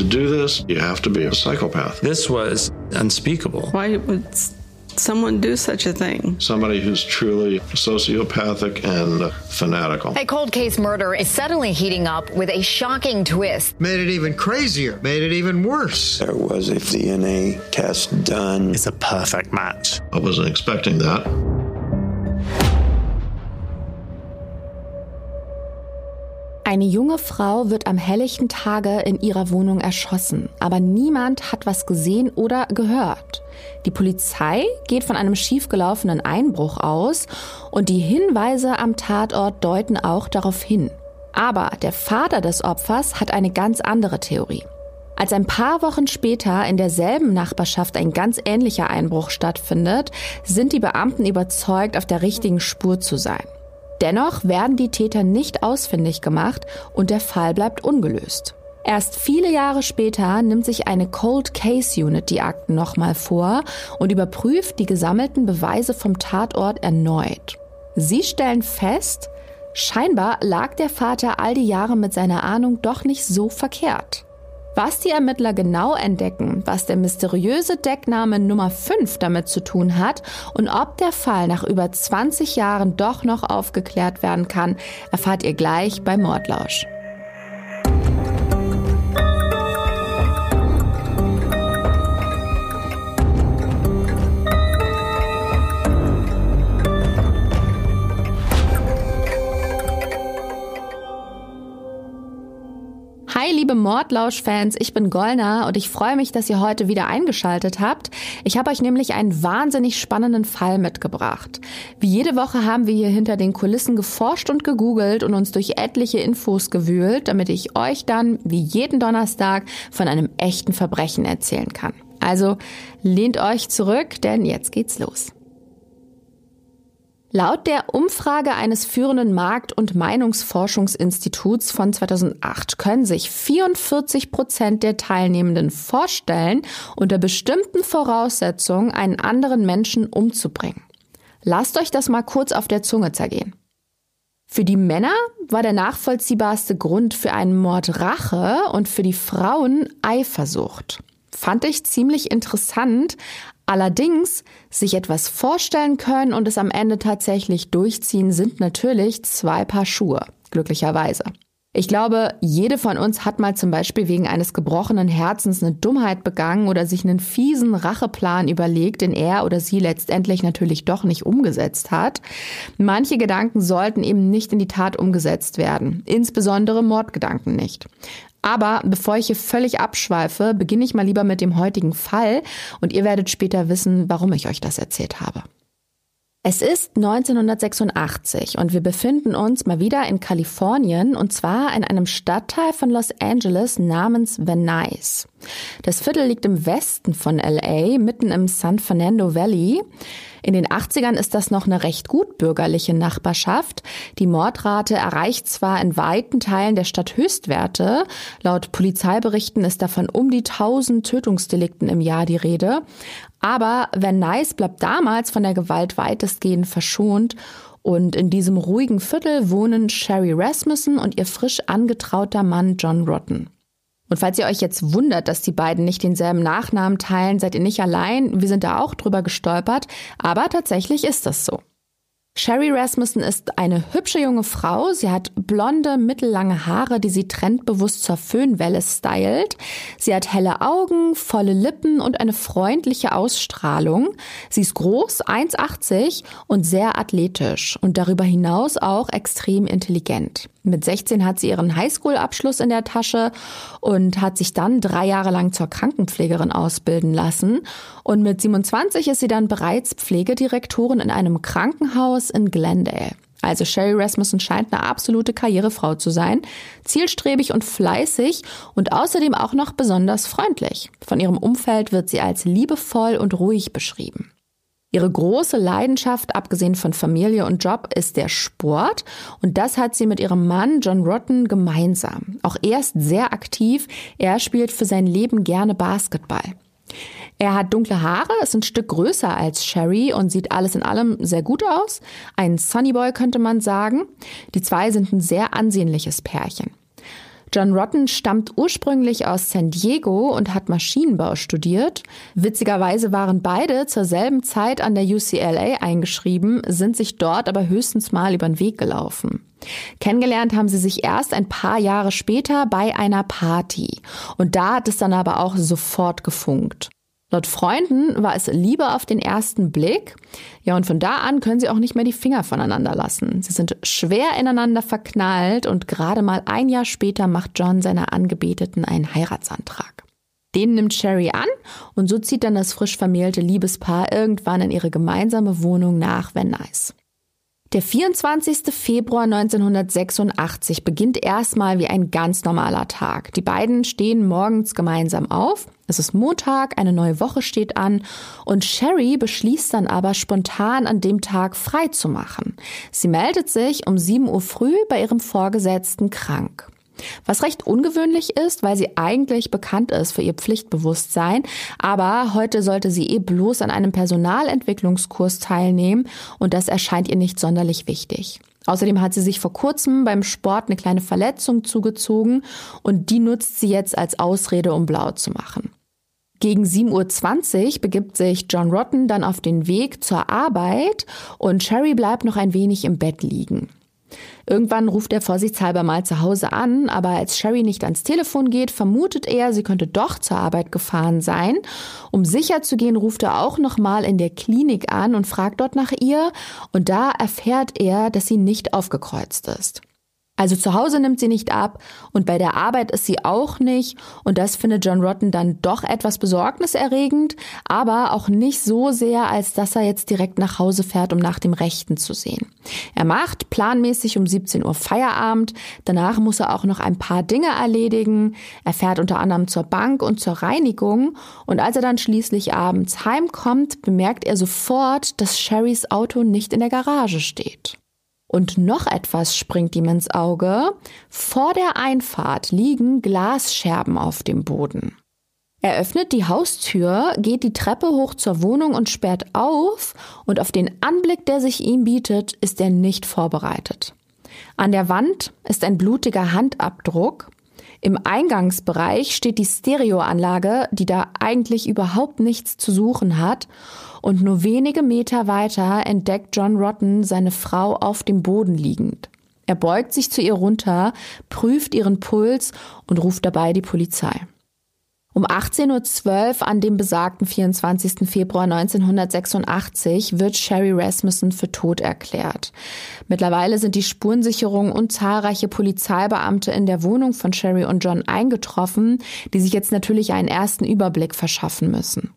To do this, you have to be a psychopath. This was unspeakable. Why would someone do such a thing? Somebody who's truly sociopathic and fanatical. A cold case murder is suddenly heating up with a shocking twist. Made it even crazier, made it even worse. There was a DNA test done. It's a perfect match. I wasn't expecting that. Eine junge Frau wird am helllichten Tage in ihrer Wohnung erschossen, aber niemand hat was gesehen oder gehört. Die Polizei geht von einem schiefgelaufenen Einbruch aus und die Hinweise am Tatort deuten auch darauf hin. Aber der Vater des Opfers hat eine ganz andere Theorie. Als ein paar Wochen später in derselben Nachbarschaft ein ganz ähnlicher Einbruch stattfindet, sind die Beamten überzeugt, auf der richtigen Spur zu sein. Dennoch werden die Täter nicht ausfindig gemacht und der Fall bleibt ungelöst. Erst viele Jahre später nimmt sich eine Cold Case Unit die Akten nochmal vor und überprüft die gesammelten Beweise vom Tatort erneut. Sie stellen fest, scheinbar lag der Vater all die Jahre mit seiner Ahnung doch nicht so verkehrt. Was die Ermittler genau entdecken, was der mysteriöse Deckname Nummer 5 damit zu tun hat und ob der Fall nach über 20 Jahren doch noch aufgeklärt werden kann, erfahrt ihr gleich bei Mordlausch. Liebe Mordlausch-Fans, ich bin Golna und ich freue mich, dass ihr heute wieder eingeschaltet habt. Ich habe euch nämlich einen wahnsinnig spannenden Fall mitgebracht. Wie jede Woche haben wir hier hinter den Kulissen geforscht und gegoogelt und uns durch etliche Infos gewühlt, damit ich euch dann, wie jeden Donnerstag, von einem echten Verbrechen erzählen kann. Also lehnt euch zurück, denn jetzt geht's los. Laut der Umfrage eines führenden Markt- und Meinungsforschungsinstituts von 2008 können sich 44 Prozent der Teilnehmenden vorstellen, unter bestimmten Voraussetzungen einen anderen Menschen umzubringen. Lasst euch das mal kurz auf der Zunge zergehen. Für die Männer war der nachvollziehbarste Grund für einen Mord Rache und für die Frauen Eifersucht. Fand ich ziemlich interessant, Allerdings sich etwas vorstellen können und es am Ende tatsächlich durchziehen, sind natürlich zwei Paar Schuhe, glücklicherweise. Ich glaube, jede von uns hat mal zum Beispiel wegen eines gebrochenen Herzens eine Dummheit begangen oder sich einen fiesen Racheplan überlegt, den er oder sie letztendlich natürlich doch nicht umgesetzt hat. Manche Gedanken sollten eben nicht in die Tat umgesetzt werden, insbesondere Mordgedanken nicht. Aber bevor ich hier völlig abschweife, beginne ich mal lieber mit dem heutigen Fall und ihr werdet später wissen, warum ich euch das erzählt habe. Es ist 1986 und wir befinden uns mal wieder in Kalifornien und zwar in einem Stadtteil von Los Angeles namens Van Nuys. Das Viertel liegt im Westen von LA, mitten im San Fernando Valley. In den 80ern ist das noch eine recht gut bürgerliche Nachbarschaft. Die Mordrate erreicht zwar in weiten Teilen der Stadt Höchstwerte. Laut Polizeiberichten ist davon um die 1000 Tötungsdelikten im Jahr die Rede. Aber Van Nuys bleibt damals von der Gewalt weitestgehend verschont und in diesem ruhigen Viertel wohnen Sherry Rasmussen und ihr frisch angetrauter Mann John Rotten. Und falls ihr euch jetzt wundert, dass die beiden nicht denselben Nachnamen teilen, seid ihr nicht allein. Wir sind da auch drüber gestolpert. Aber tatsächlich ist das so. Sherry Rasmussen ist eine hübsche junge Frau. Sie hat blonde, mittellange Haare, die sie trendbewusst zur Föhnwelle stylt. Sie hat helle Augen, volle Lippen und eine freundliche Ausstrahlung. Sie ist groß, 1,80 und sehr athletisch und darüber hinaus auch extrem intelligent. Mit 16 hat sie ihren Highschool-Abschluss in der Tasche und hat sich dann drei Jahre lang zur Krankenpflegerin ausbilden lassen. Und mit 27 ist sie dann bereits Pflegedirektorin in einem Krankenhaus in Glendale. Also Sherry Rasmussen scheint eine absolute Karrierefrau zu sein, zielstrebig und fleißig und außerdem auch noch besonders freundlich. Von ihrem Umfeld wird sie als liebevoll und ruhig beschrieben. Ihre große Leidenschaft, abgesehen von Familie und Job, ist der Sport. Und das hat sie mit ihrem Mann John Rotten gemeinsam. Auch er ist sehr aktiv. Er spielt für sein Leben gerne Basketball. Er hat dunkle Haare, ist ein Stück größer als Sherry und sieht alles in allem sehr gut aus. Ein Sunnyboy könnte man sagen. Die zwei sind ein sehr ansehnliches Pärchen. John Rotten stammt ursprünglich aus San Diego und hat Maschinenbau studiert. Witzigerweise waren beide zur selben Zeit an der UCLA eingeschrieben, sind sich dort aber höchstens mal über den Weg gelaufen. Kennengelernt haben sie sich erst ein paar Jahre später bei einer Party. Und da hat es dann aber auch sofort gefunkt. Laut Freunden war es Liebe auf den ersten Blick. Ja, und von da an können sie auch nicht mehr die Finger voneinander lassen. Sie sind schwer ineinander verknallt und gerade mal ein Jahr später macht John seiner Angebeteten einen Heiratsantrag. Den nimmt Sherry an und so zieht dann das frisch vermählte Liebespaar irgendwann in ihre gemeinsame Wohnung nach Van Nuys. Der 24. Februar 1986 beginnt erstmal wie ein ganz normaler Tag. Die beiden stehen morgens gemeinsam auf. Es ist Montag, eine neue Woche steht an und Sherry beschließt dann aber spontan an dem Tag frei zu machen. Sie meldet sich um 7 Uhr früh bei ihrem Vorgesetzten krank. Was recht ungewöhnlich ist, weil sie eigentlich bekannt ist für ihr Pflichtbewusstsein, aber heute sollte sie eh bloß an einem Personalentwicklungskurs teilnehmen und das erscheint ihr nicht sonderlich wichtig. Außerdem hat sie sich vor kurzem beim Sport eine kleine Verletzung zugezogen und die nutzt sie jetzt als Ausrede, um blau zu machen. Gegen 7.20 Uhr begibt sich John Rotten dann auf den Weg zur Arbeit und Sherry bleibt noch ein wenig im Bett liegen. Irgendwann ruft er vorsichtshalber mal zu Hause an, aber als Sherry nicht ans Telefon geht, vermutet er, sie könnte doch zur Arbeit gefahren sein. Um sicher zu gehen, ruft er auch noch mal in der Klinik an und fragt dort nach ihr und da erfährt er, dass sie nicht aufgekreuzt ist. Also zu Hause nimmt sie nicht ab und bei der Arbeit ist sie auch nicht und das findet John Rotten dann doch etwas besorgniserregend, aber auch nicht so sehr, als dass er jetzt direkt nach Hause fährt, um nach dem Rechten zu sehen. Er macht planmäßig um 17 Uhr Feierabend, danach muss er auch noch ein paar Dinge erledigen, er fährt unter anderem zur Bank und zur Reinigung und als er dann schließlich abends heimkommt, bemerkt er sofort, dass Sherrys Auto nicht in der Garage steht. Und noch etwas springt ihm ins Auge. Vor der Einfahrt liegen Glasscherben auf dem Boden. Er öffnet die Haustür, geht die Treppe hoch zur Wohnung und sperrt auf, und auf den Anblick, der sich ihm bietet, ist er nicht vorbereitet. An der Wand ist ein blutiger Handabdruck. Im Eingangsbereich steht die Stereoanlage, die da eigentlich überhaupt nichts zu suchen hat, und nur wenige Meter weiter entdeckt John Rotten seine Frau auf dem Boden liegend. Er beugt sich zu ihr runter, prüft ihren Puls und ruft dabei die Polizei. Um 18.12 Uhr an dem besagten 24. Februar 1986 wird Sherry Rasmussen für tot erklärt. Mittlerweile sind die Spurensicherung und zahlreiche Polizeibeamte in der Wohnung von Sherry und John eingetroffen, die sich jetzt natürlich einen ersten Überblick verschaffen müssen.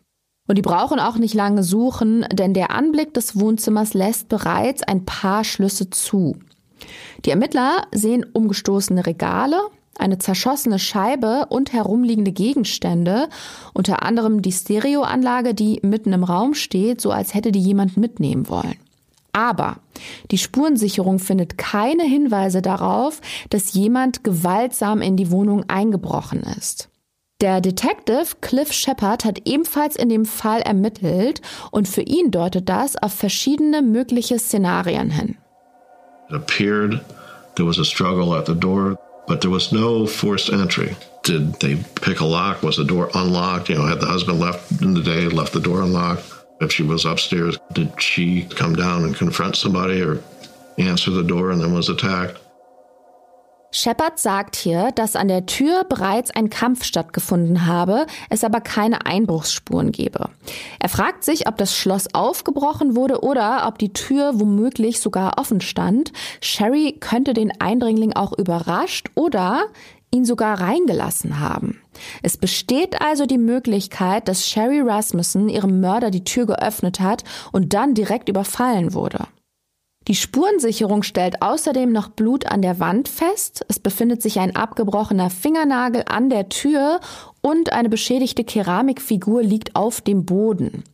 Und die brauchen auch nicht lange suchen, denn der Anblick des Wohnzimmers lässt bereits ein paar Schlüsse zu. Die Ermittler sehen umgestoßene Regale, eine zerschossene Scheibe und herumliegende Gegenstände, unter anderem die Stereoanlage, die mitten im Raum steht, so als hätte die jemand mitnehmen wollen. Aber die Spurensicherung findet keine Hinweise darauf, dass jemand gewaltsam in die Wohnung eingebrochen ist. Der Detective Cliff Shepard hat ebenfalls in dem Fall ermittelt und für ihn deutet das auf verschiedene mögliche Szenarien hin. It appeared there was a struggle at the door, but there was no forced entry. Did they pick a lock? Was the door unlocked? You know, had the husband left in the day, left the door unlocked? If she was upstairs, did she come down and confront somebody or answer the door and then was attacked? Shepard sagt hier, dass an der Tür bereits ein Kampf stattgefunden habe, es aber keine Einbruchsspuren gebe. Er fragt sich, ob das Schloss aufgebrochen wurde oder ob die Tür womöglich sogar offen stand. Sherry könnte den Eindringling auch überrascht oder ihn sogar reingelassen haben. Es besteht also die Möglichkeit, dass Sherry Rasmussen ihrem Mörder die Tür geöffnet hat und dann direkt überfallen wurde. Die Spurensicherung stellt außerdem noch Blut an der Wand fest. Es befindet sich ein abgebrochener Fingernagel an der Tür und eine beschädigte Keramikfigur liegt auf dem Boden.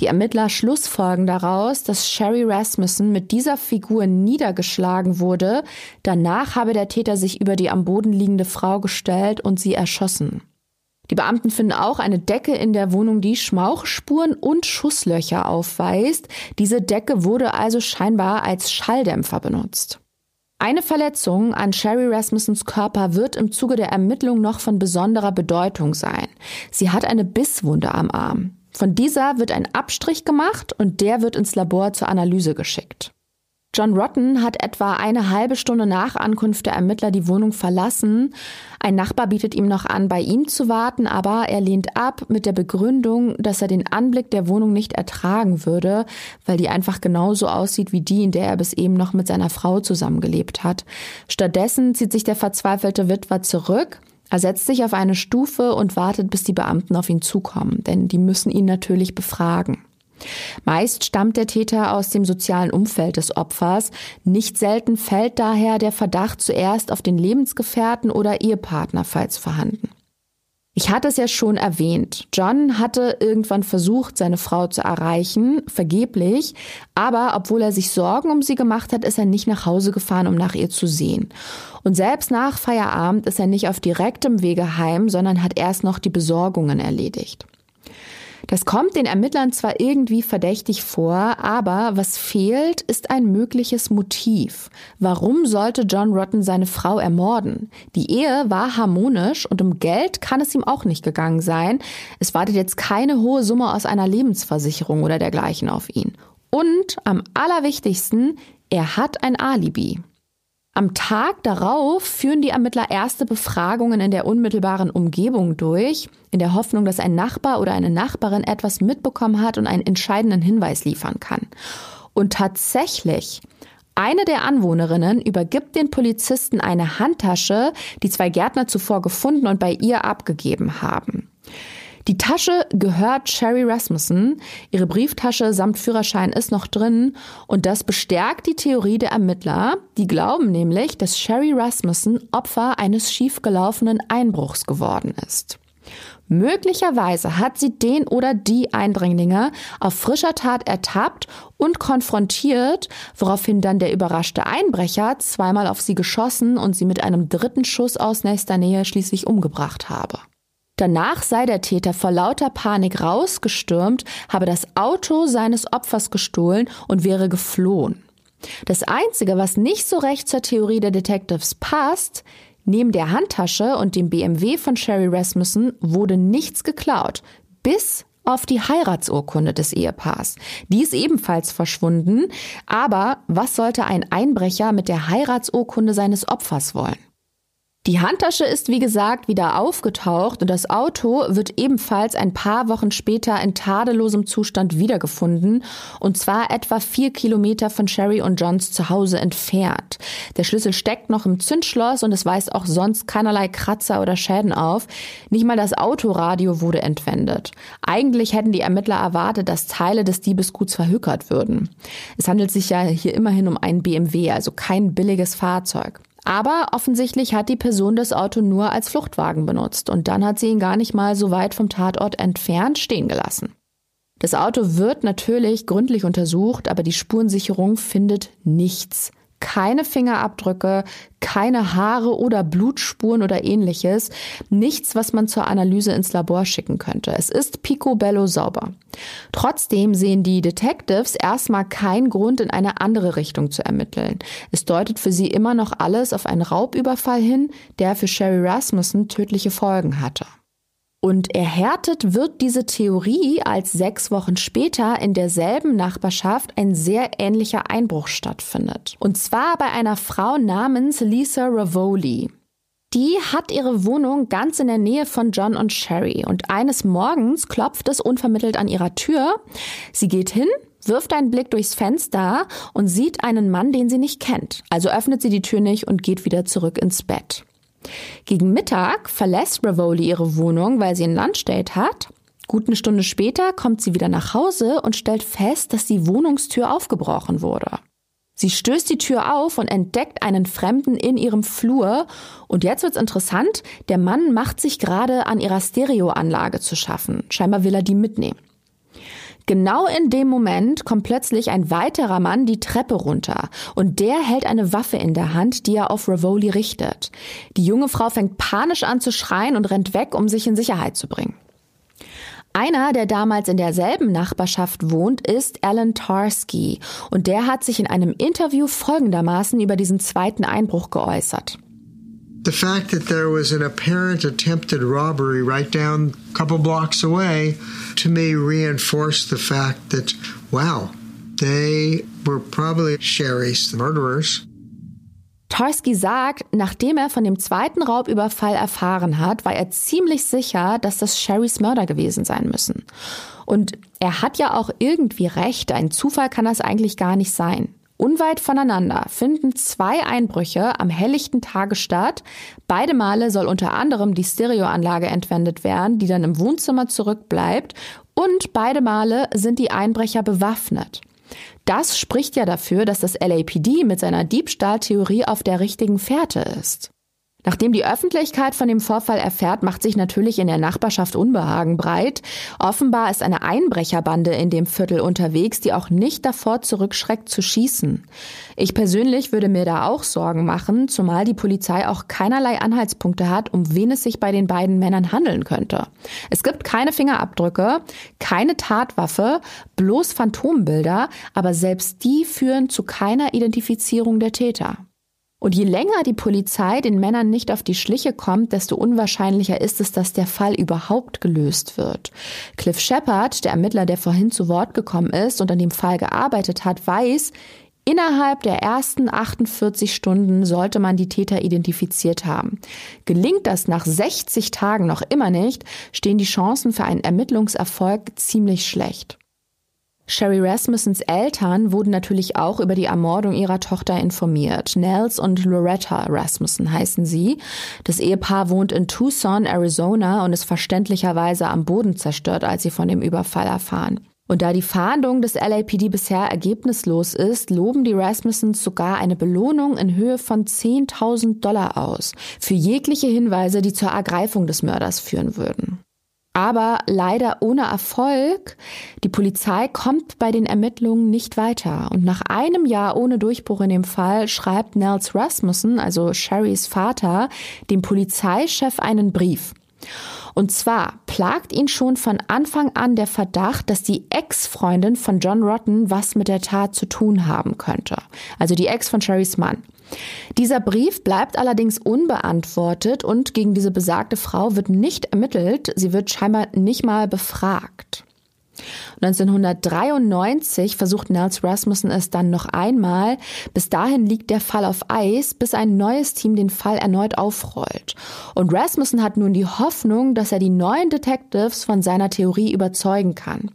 Die Ermittler schlussfolgen daraus, dass Sherry Rasmussen mit dieser Figur niedergeschlagen wurde. Danach habe der Täter sich über die am Boden liegende Frau gestellt und sie erschossen. Die Beamten finden auch eine Decke in der Wohnung, die Schmauchspuren und Schusslöcher aufweist. Diese Decke wurde also scheinbar als Schalldämpfer benutzt. Eine Verletzung an Sherry Rasmussens Körper wird im Zuge der Ermittlung noch von besonderer Bedeutung sein. Sie hat eine Bisswunde am Arm. Von dieser wird ein Abstrich gemacht und der wird ins Labor zur Analyse geschickt. John Rotten hat etwa eine halbe Stunde nach Ankunft der Ermittler die Wohnung verlassen. Ein Nachbar bietet ihm noch an, bei ihm zu warten, aber er lehnt ab mit der Begründung, dass er den Anblick der Wohnung nicht ertragen würde, weil die einfach genauso aussieht wie die, in der er bis eben noch mit seiner Frau zusammengelebt hat. Stattdessen zieht sich der verzweifelte Witwer zurück. Er setzt sich auf eine Stufe und wartet, bis die Beamten auf ihn zukommen, denn die müssen ihn natürlich befragen. Meist stammt der Täter aus dem sozialen Umfeld des Opfers. Nicht selten fällt daher der Verdacht zuerst auf den Lebensgefährten oder Ehepartner, falls vorhanden. Ich hatte es ja schon erwähnt. John hatte irgendwann versucht, seine Frau zu erreichen, vergeblich, aber obwohl er sich Sorgen um sie gemacht hat, ist er nicht nach Hause gefahren, um nach ihr zu sehen. Und selbst nach Feierabend ist er nicht auf direktem Wege heim, sondern hat erst noch die Besorgungen erledigt. Das kommt den Ermittlern zwar irgendwie verdächtig vor, aber was fehlt, ist ein mögliches Motiv. Warum sollte John Rotten seine Frau ermorden? Die Ehe war harmonisch und um Geld kann es ihm auch nicht gegangen sein. Es wartet jetzt keine hohe Summe aus einer Lebensversicherung oder dergleichen auf ihn. Und am allerwichtigsten, er hat ein Alibi. Am Tag darauf führen die Ermittler erste Befragungen in der unmittelbaren Umgebung durch, in der Hoffnung, dass ein Nachbar oder eine Nachbarin etwas mitbekommen hat und einen entscheidenden Hinweis liefern kann. Und tatsächlich, eine der Anwohnerinnen übergibt den Polizisten eine Handtasche, die zwei Gärtner zuvor gefunden und bei ihr abgegeben haben. Die Tasche gehört Sherry Rasmussen. Ihre Brieftasche samt Führerschein ist noch drin. Und das bestärkt die Theorie der Ermittler. Die glauben nämlich, dass Sherry Rasmussen Opfer eines schiefgelaufenen Einbruchs geworden ist. Möglicherweise hat sie den oder die Eindringlinge auf frischer Tat ertappt und konfrontiert, woraufhin dann der überraschte Einbrecher zweimal auf sie geschossen und sie mit einem dritten Schuss aus nächster Nähe schließlich umgebracht habe. Danach sei der Täter vor lauter Panik rausgestürmt, habe das Auto seines Opfers gestohlen und wäre geflohen. Das Einzige, was nicht so recht zur Theorie der Detectives passt, neben der Handtasche und dem BMW von Sherry Rasmussen wurde nichts geklaut, bis auf die Heiratsurkunde des Ehepaars. Die ist ebenfalls verschwunden, aber was sollte ein Einbrecher mit der Heiratsurkunde seines Opfers wollen? Die Handtasche ist wie gesagt wieder aufgetaucht und das Auto wird ebenfalls ein paar Wochen später in tadellosem Zustand wiedergefunden und zwar etwa vier Kilometer von Sherry und Johns Zuhause entfernt. Der Schlüssel steckt noch im Zündschloss und es weist auch sonst keinerlei Kratzer oder Schäden auf. Nicht mal das Autoradio wurde entwendet. Eigentlich hätten die Ermittler erwartet, dass Teile des Diebesguts verhökert würden. Es handelt sich ja hier immerhin um einen BMW, also kein billiges Fahrzeug. Aber offensichtlich hat die Person das Auto nur als Fluchtwagen benutzt und dann hat sie ihn gar nicht mal so weit vom Tatort entfernt stehen gelassen. Das Auto wird natürlich gründlich untersucht, aber die Spurensicherung findet nichts keine Fingerabdrücke, keine Haare oder Blutspuren oder ähnliches. Nichts, was man zur Analyse ins Labor schicken könnte. Es ist picobello sauber. Trotzdem sehen die Detectives erstmal keinen Grund, in eine andere Richtung zu ermitteln. Es deutet für sie immer noch alles auf einen Raubüberfall hin, der für Sherry Rasmussen tödliche Folgen hatte. Und erhärtet wird diese Theorie, als sechs Wochen später in derselben Nachbarschaft ein sehr ähnlicher Einbruch stattfindet. Und zwar bei einer Frau namens Lisa Ravoli. Die hat ihre Wohnung ganz in der Nähe von John und Sherry und eines Morgens klopft es unvermittelt an ihrer Tür. Sie geht hin, wirft einen Blick durchs Fenster und sieht einen Mann, den sie nicht kennt. Also öffnet sie die Tür nicht und geht wieder zurück ins Bett. Gegen Mittag verlässt Ravoli ihre Wohnung, weil sie ein Lunchdate hat. Gut eine Stunde später kommt sie wieder nach Hause und stellt fest, dass die Wohnungstür aufgebrochen wurde. Sie stößt die Tür auf und entdeckt einen Fremden in ihrem Flur. Und jetzt wird's interessant. Der Mann macht sich gerade an ihrer Stereoanlage zu schaffen. Scheinbar will er die mitnehmen. Genau in dem Moment kommt plötzlich ein weiterer Mann die Treppe runter und der hält eine Waffe in der Hand, die er auf Ravoli richtet. Die junge Frau fängt panisch an zu schreien und rennt weg, um sich in Sicherheit zu bringen. Einer, der damals in derselben Nachbarschaft wohnt, ist Alan Tarski und der hat sich in einem Interview folgendermaßen über diesen zweiten Einbruch geäußert. The fact that there was an apparent attempted robbery right down a couple blocks away to me reinforced the fact that, wow, they were probably Sherry's murderers. Tarski sagt, nachdem er von dem zweiten Raubüberfall erfahren hat, war er ziemlich sicher, dass das Sherrys Mörder gewesen sein müssen. Und er hat ja auch irgendwie recht, ein Zufall kann das eigentlich gar nicht sein. Unweit voneinander finden zwei Einbrüche am helllichten Tage statt. Beide Male soll unter anderem die Stereoanlage entwendet werden, die dann im Wohnzimmer zurückbleibt. Und beide Male sind die Einbrecher bewaffnet. Das spricht ja dafür, dass das LAPD mit seiner Diebstahltheorie auf der richtigen Fährte ist. Nachdem die Öffentlichkeit von dem Vorfall erfährt, macht sich natürlich in der Nachbarschaft Unbehagen breit. Offenbar ist eine Einbrecherbande in dem Viertel unterwegs, die auch nicht davor zurückschreckt zu schießen. Ich persönlich würde mir da auch Sorgen machen, zumal die Polizei auch keinerlei Anhaltspunkte hat, um wen es sich bei den beiden Männern handeln könnte. Es gibt keine Fingerabdrücke, keine Tatwaffe, bloß Phantombilder, aber selbst die führen zu keiner Identifizierung der Täter. Und je länger die Polizei den Männern nicht auf die Schliche kommt, desto unwahrscheinlicher ist es, dass der Fall überhaupt gelöst wird. Cliff Shepard, der Ermittler, der vorhin zu Wort gekommen ist und an dem Fall gearbeitet hat, weiß, Innerhalb der ersten 48 Stunden sollte man die Täter identifiziert haben. Gelingt das nach 60 Tagen noch immer nicht, stehen die Chancen für einen Ermittlungserfolg ziemlich schlecht. Sherry Rasmussens Eltern wurden natürlich auch über die Ermordung ihrer Tochter informiert. Nels und Loretta Rasmussen heißen sie. Das Ehepaar wohnt in Tucson, Arizona und ist verständlicherweise am Boden zerstört, als sie von dem Überfall erfahren. Und da die Fahndung des LAPD bisher ergebnislos ist, loben die Rasmussens sogar eine Belohnung in Höhe von 10.000 Dollar aus für jegliche Hinweise, die zur Ergreifung des Mörders führen würden aber leider ohne Erfolg. Die Polizei kommt bei den Ermittlungen nicht weiter. Und nach einem Jahr ohne Durchbruch in dem Fall schreibt Nels Rasmussen, also Sherrys Vater, dem Polizeichef einen Brief. Und zwar plagt ihn schon von Anfang an der Verdacht, dass die Ex-Freundin von John Rotten was mit der Tat zu tun haben könnte. Also die Ex von Sherrys Mann. Dieser Brief bleibt allerdings unbeantwortet und gegen diese besagte Frau wird nicht ermittelt. Sie wird scheinbar nicht mal befragt. 1993 versucht Nels Rasmussen es dann noch einmal. Bis dahin liegt der Fall auf Eis, bis ein neues Team den Fall erneut aufrollt. Und Rasmussen hat nun die Hoffnung, dass er die neuen Detectives von seiner Theorie überzeugen kann.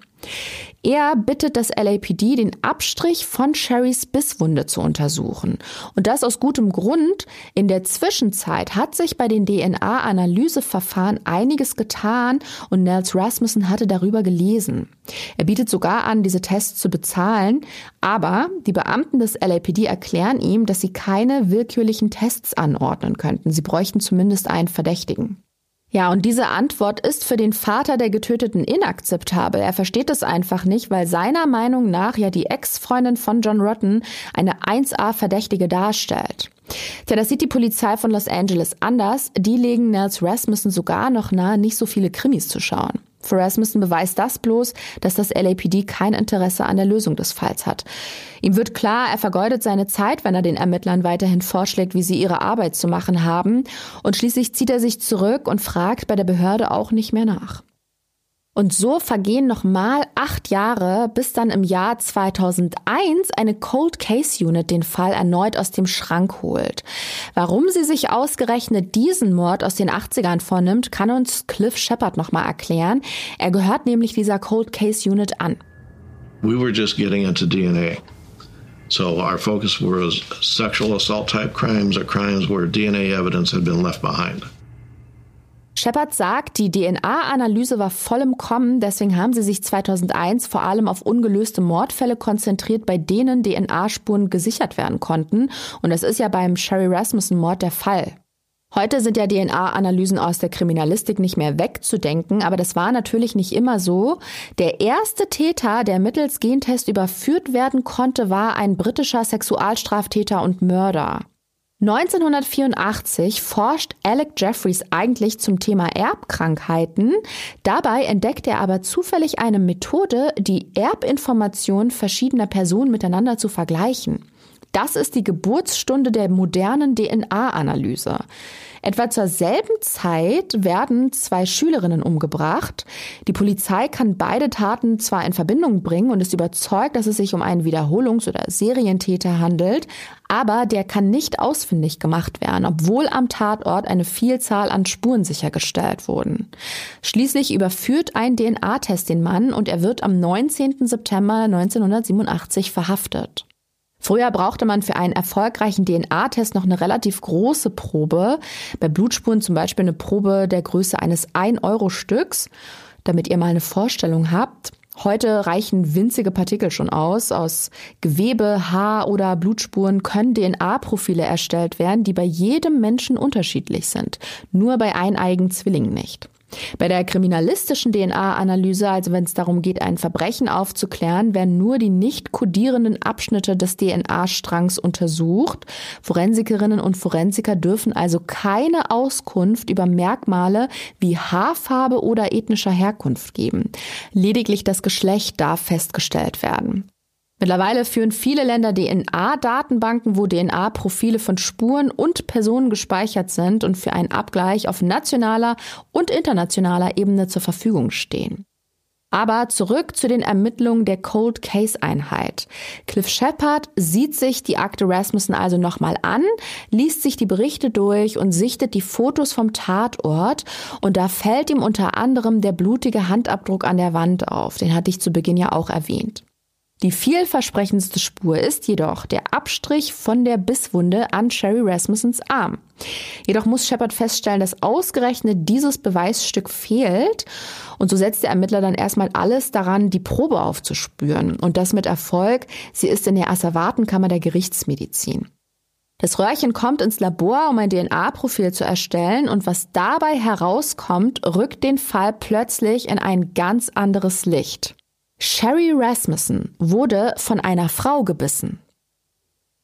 Er bittet das LAPD, den Abstrich von Sherrys Bisswunde zu untersuchen. Und das aus gutem Grund. In der Zwischenzeit hat sich bei den DNA-Analyseverfahren einiges getan und Nels Rasmussen hatte darüber gelesen. Er bietet sogar an, diese Tests zu bezahlen, aber die Beamten des LAPD erklären ihm, dass sie keine willkürlichen Tests anordnen könnten. Sie bräuchten zumindest einen Verdächtigen. Ja, und diese Antwort ist für den Vater der Getöteten inakzeptabel. Er versteht es einfach nicht, weil seiner Meinung nach ja die Ex-Freundin von John Rotten eine 1A-Verdächtige darstellt. Tja, das sieht die Polizei von Los Angeles anders. Die legen Nels Rasmussen sogar noch nahe, nicht so viele Krimis zu schauen. Für Rasmussen beweist das bloß, dass das LAPD kein Interesse an der Lösung des Falls hat. Ihm wird klar, er vergeudet seine Zeit, wenn er den Ermittlern weiterhin vorschlägt, wie sie ihre Arbeit zu machen haben. Und schließlich zieht er sich zurück und fragt bei der Behörde auch nicht mehr nach. Und so vergehen nochmal acht Jahre, bis dann im Jahr 2001 eine Cold Case Unit den Fall erneut aus dem Schrank holt. Warum sie sich ausgerechnet diesen Mord aus den 80ern vornimmt, kann uns Cliff Shepard nochmal erklären. Er gehört nämlich dieser Cold Case Unit an. We were just getting into DNA. So our focus was sexual assault type crimes or crimes where DNA evidence had been left behind. Shepard sagt, die DNA-Analyse war voll im Kommen, deswegen haben sie sich 2001 vor allem auf ungelöste Mordfälle konzentriert, bei denen DNA-Spuren gesichert werden konnten. Und das ist ja beim Sherry Rasmussen-Mord der Fall. Heute sind ja DNA-Analysen aus der Kriminalistik nicht mehr wegzudenken, aber das war natürlich nicht immer so. Der erste Täter, der mittels Gentest überführt werden konnte, war ein britischer Sexualstraftäter und Mörder. 1984 forscht Alec Jeffreys eigentlich zum Thema Erbkrankheiten. Dabei entdeckt er aber zufällig eine Methode, die Erbinformationen verschiedener Personen miteinander zu vergleichen. Das ist die Geburtsstunde der modernen DNA-Analyse. Etwa zur selben Zeit werden zwei Schülerinnen umgebracht. Die Polizei kann beide Taten zwar in Verbindung bringen und ist überzeugt, dass es sich um einen Wiederholungs- oder Serientäter handelt, aber der kann nicht ausfindig gemacht werden, obwohl am Tatort eine Vielzahl an Spuren sichergestellt wurden. Schließlich überführt ein DNA-Test den Mann und er wird am 19. September 1987 verhaftet. Früher brauchte man für einen erfolgreichen DNA-Test noch eine relativ große Probe. Bei Blutspuren zum Beispiel eine Probe der Größe eines 1-Euro-Stücks, damit ihr mal eine Vorstellung habt. Heute reichen winzige Partikel schon aus. Aus Gewebe, Haar oder Blutspuren können DNA-Profile erstellt werden, die bei jedem Menschen unterschiedlich sind. Nur bei eineigen Zwillingen nicht. Bei der kriminalistischen DNA-Analyse, also wenn es darum geht, ein Verbrechen aufzuklären, werden nur die nicht kodierenden Abschnitte des DNA-Strangs untersucht. Forensikerinnen und Forensiker dürfen also keine Auskunft über Merkmale wie Haarfarbe oder ethnischer Herkunft geben. Lediglich das Geschlecht darf festgestellt werden. Mittlerweile führen viele Länder DNA-Datenbanken, wo DNA-Profile von Spuren und Personen gespeichert sind und für einen Abgleich auf nationaler und internationaler Ebene zur Verfügung stehen. Aber zurück zu den Ermittlungen der Cold Case Einheit. Cliff Shepard sieht sich die Akte Rasmussen also nochmal an, liest sich die Berichte durch und sichtet die Fotos vom Tatort und da fällt ihm unter anderem der blutige Handabdruck an der Wand auf. Den hatte ich zu Beginn ja auch erwähnt. Die vielversprechendste Spur ist jedoch der Abstrich von der Bisswunde an Sherry Rasmussens Arm. Jedoch muss Shepard feststellen, dass ausgerechnet dieses Beweisstück fehlt und so setzt der Ermittler dann erstmal alles daran, die Probe aufzuspüren und das mit Erfolg. Sie ist in der Asservatenkammer der Gerichtsmedizin. Das Röhrchen kommt ins Labor, um ein DNA-Profil zu erstellen und was dabei herauskommt, rückt den Fall plötzlich in ein ganz anderes Licht. Sherry Rasmussen wurde von einer Frau gebissen.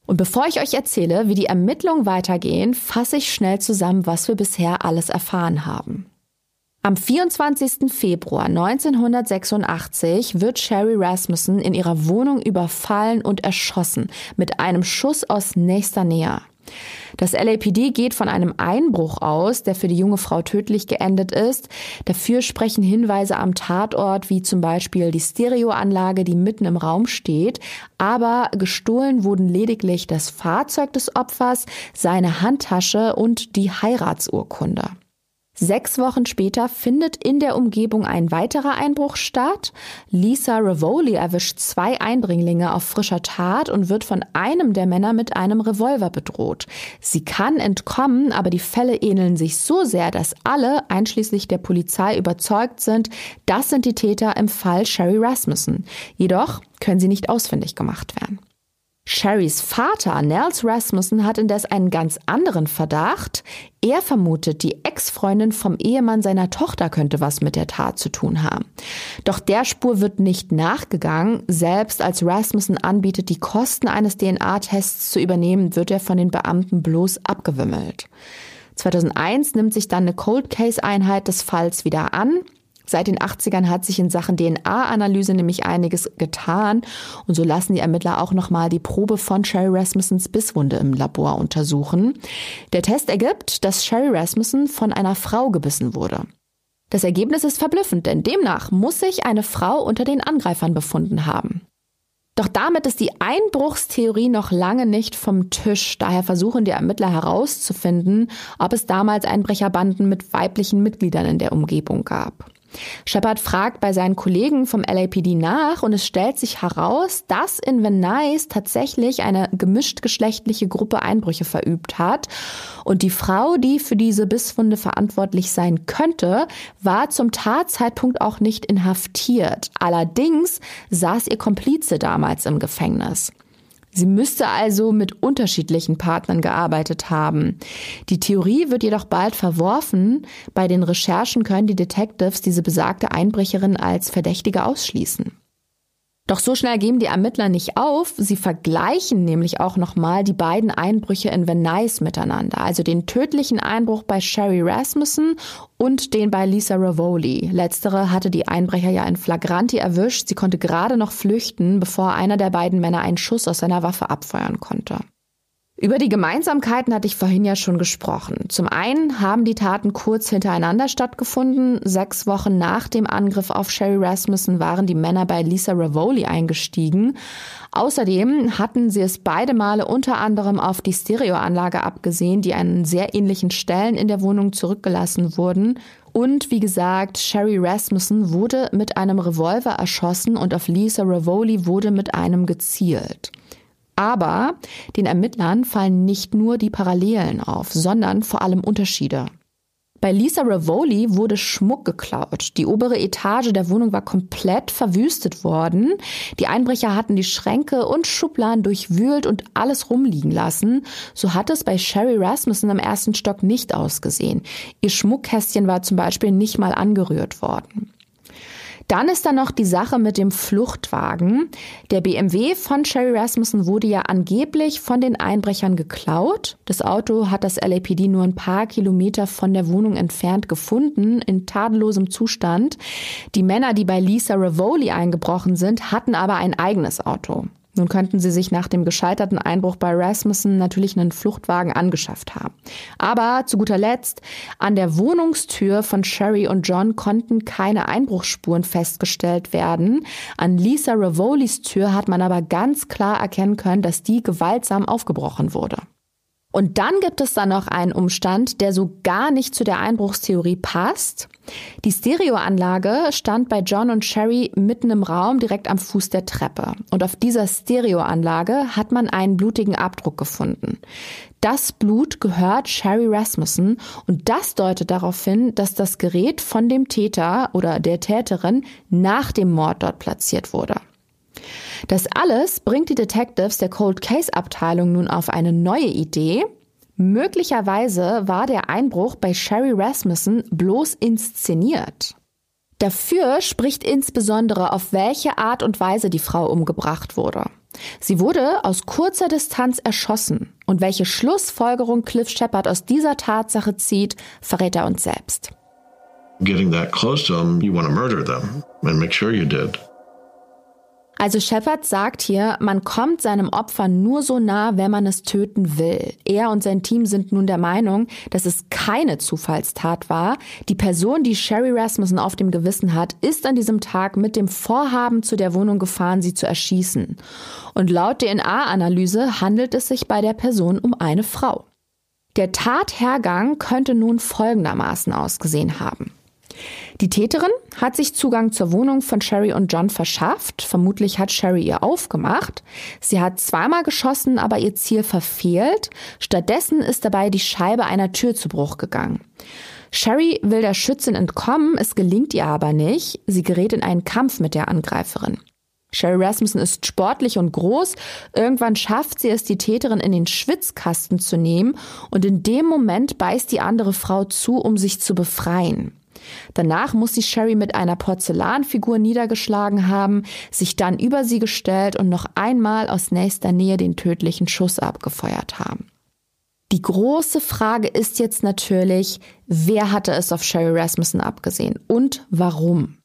Und bevor ich euch erzähle, wie die Ermittlungen weitergehen, fasse ich schnell zusammen, was wir bisher alles erfahren haben. Am 24. Februar 1986 wird Sherry Rasmussen in ihrer Wohnung überfallen und erschossen mit einem Schuss aus nächster Nähe. Das LAPD geht von einem Einbruch aus, der für die junge Frau tödlich geendet ist. Dafür sprechen Hinweise am Tatort, wie zum Beispiel die Stereoanlage, die mitten im Raum steht. Aber gestohlen wurden lediglich das Fahrzeug des Opfers, seine Handtasche und die Heiratsurkunde. Sechs Wochen später findet in der Umgebung ein weiterer Einbruch statt. Lisa Rivoli erwischt zwei Eindringlinge auf frischer Tat und wird von einem der Männer mit einem Revolver bedroht. Sie kann entkommen, aber die Fälle ähneln sich so sehr, dass alle, einschließlich der Polizei, überzeugt sind, das sind die Täter im Fall Sherry Rasmussen. Jedoch können sie nicht ausfindig gemacht werden. Sherrys Vater, Nels Rasmussen, hat indes einen ganz anderen Verdacht. Er vermutet, die Ex-Freundin vom Ehemann seiner Tochter könnte was mit der Tat zu tun haben. Doch der Spur wird nicht nachgegangen. Selbst als Rasmussen anbietet, die Kosten eines DNA-Tests zu übernehmen, wird er von den Beamten bloß abgewimmelt. 2001 nimmt sich dann eine Cold Case Einheit des Falls wieder an. Seit den 80ern hat sich in Sachen DNA-Analyse nämlich einiges getan und so lassen die Ermittler auch nochmal die Probe von Sherry Rasmussens Bisswunde im Labor untersuchen. Der Test ergibt, dass Sherry Rasmussen von einer Frau gebissen wurde. Das Ergebnis ist verblüffend, denn demnach muss sich eine Frau unter den Angreifern befunden haben. Doch damit ist die Einbruchstheorie noch lange nicht vom Tisch. Daher versuchen die Ermittler herauszufinden, ob es damals Einbrecherbanden mit weiblichen Mitgliedern in der Umgebung gab. Shepard fragt bei seinen Kollegen vom LAPD nach und es stellt sich heraus, dass in Van Nuys tatsächlich eine gemischt geschlechtliche Gruppe Einbrüche verübt hat. Und die Frau, die für diese Bisswunde verantwortlich sein könnte, war zum Tatzeitpunkt auch nicht inhaftiert. Allerdings saß ihr Komplize damals im Gefängnis. Sie müsste also mit unterschiedlichen Partnern gearbeitet haben. Die Theorie wird jedoch bald verworfen. Bei den Recherchen können die Detectives diese besagte Einbrecherin als Verdächtige ausschließen. Doch so schnell geben die Ermittler nicht auf. Sie vergleichen nämlich auch nochmal die beiden Einbrüche in Nuys miteinander. Also den tödlichen Einbruch bei Sherry Rasmussen und den bei Lisa Ravoli. Letztere hatte die Einbrecher ja in Flagranti erwischt. Sie konnte gerade noch flüchten, bevor einer der beiden Männer einen Schuss aus seiner Waffe abfeuern konnte. Über die Gemeinsamkeiten hatte ich vorhin ja schon gesprochen. Zum einen haben die Taten kurz hintereinander stattgefunden. Sechs Wochen nach dem Angriff auf Sherry Rasmussen waren die Männer bei Lisa Ravoli eingestiegen. Außerdem hatten sie es beide Male unter anderem auf die Stereoanlage abgesehen, die an sehr ähnlichen Stellen in der Wohnung zurückgelassen wurden. Und wie gesagt, Sherry Rasmussen wurde mit einem Revolver erschossen und auf Lisa Ravoli wurde mit einem gezielt. Aber den Ermittlern fallen nicht nur die Parallelen auf, sondern vor allem Unterschiede. Bei Lisa Ravoli wurde Schmuck geklaut. Die obere Etage der Wohnung war komplett verwüstet worden. Die Einbrecher hatten die Schränke und Schubladen durchwühlt und alles rumliegen lassen. So hat es bei Sherry Rasmussen im ersten Stock nicht ausgesehen. Ihr Schmuckkästchen war zum Beispiel nicht mal angerührt worden. Dann ist da noch die Sache mit dem Fluchtwagen. Der BMW von Sherry Rasmussen wurde ja angeblich von den Einbrechern geklaut. Das Auto hat das LAPD nur ein paar Kilometer von der Wohnung entfernt gefunden, in tadellosem Zustand. Die Männer, die bei Lisa Ravoli eingebrochen sind, hatten aber ein eigenes Auto. Nun könnten sie sich nach dem gescheiterten Einbruch bei Rasmussen natürlich einen Fluchtwagen angeschafft haben. Aber zu guter Letzt, an der Wohnungstür von Sherry und John konnten keine Einbruchsspuren festgestellt werden. An Lisa Ravolis Tür hat man aber ganz klar erkennen können, dass die gewaltsam aufgebrochen wurde. Und dann gibt es da noch einen Umstand, der so gar nicht zu der Einbruchstheorie passt. Die Stereoanlage stand bei John und Sherry mitten im Raum direkt am Fuß der Treppe. Und auf dieser Stereoanlage hat man einen blutigen Abdruck gefunden. Das Blut gehört Sherry Rasmussen und das deutet darauf hin, dass das Gerät von dem Täter oder der Täterin nach dem Mord dort platziert wurde. Das alles bringt die Detectives der Cold Case Abteilung nun auf eine neue Idee. Möglicherweise war der Einbruch bei Sherry Rasmussen bloß inszeniert. Dafür spricht insbesondere, auf welche Art und Weise die Frau umgebracht wurde. Sie wurde aus kurzer Distanz erschossen. Und welche Schlussfolgerung Cliff Shepard aus dieser Tatsache zieht, verrät er uns selbst. Getting that close to them, you want to murder them and make sure you did. Also Shepard sagt hier, man kommt seinem Opfer nur so nah, wenn man es töten will. Er und sein Team sind nun der Meinung, dass es keine Zufallstat war. Die Person, die Sherry Rasmussen auf dem Gewissen hat, ist an diesem Tag mit dem Vorhaben zu der Wohnung gefahren, sie zu erschießen. Und laut DNA-Analyse handelt es sich bei der Person um eine Frau. Der Tathergang könnte nun folgendermaßen ausgesehen haben. Die Täterin hat sich Zugang zur Wohnung von Sherry und John verschafft. Vermutlich hat Sherry ihr aufgemacht. Sie hat zweimal geschossen, aber ihr Ziel verfehlt. Stattdessen ist dabei die Scheibe einer Tür zu Bruch gegangen. Sherry will der Schützin entkommen, es gelingt ihr aber nicht. Sie gerät in einen Kampf mit der Angreiferin. Sherry Rasmussen ist sportlich und groß. Irgendwann schafft sie es, die Täterin in den Schwitzkasten zu nehmen und in dem Moment beißt die andere Frau zu, um sich zu befreien. Danach muss sie Sherry mit einer Porzellanfigur niedergeschlagen haben, sich dann über sie gestellt und noch einmal aus nächster Nähe den tödlichen Schuss abgefeuert haben. Die große Frage ist jetzt natürlich, wer hatte es auf Sherry Rasmussen abgesehen und warum?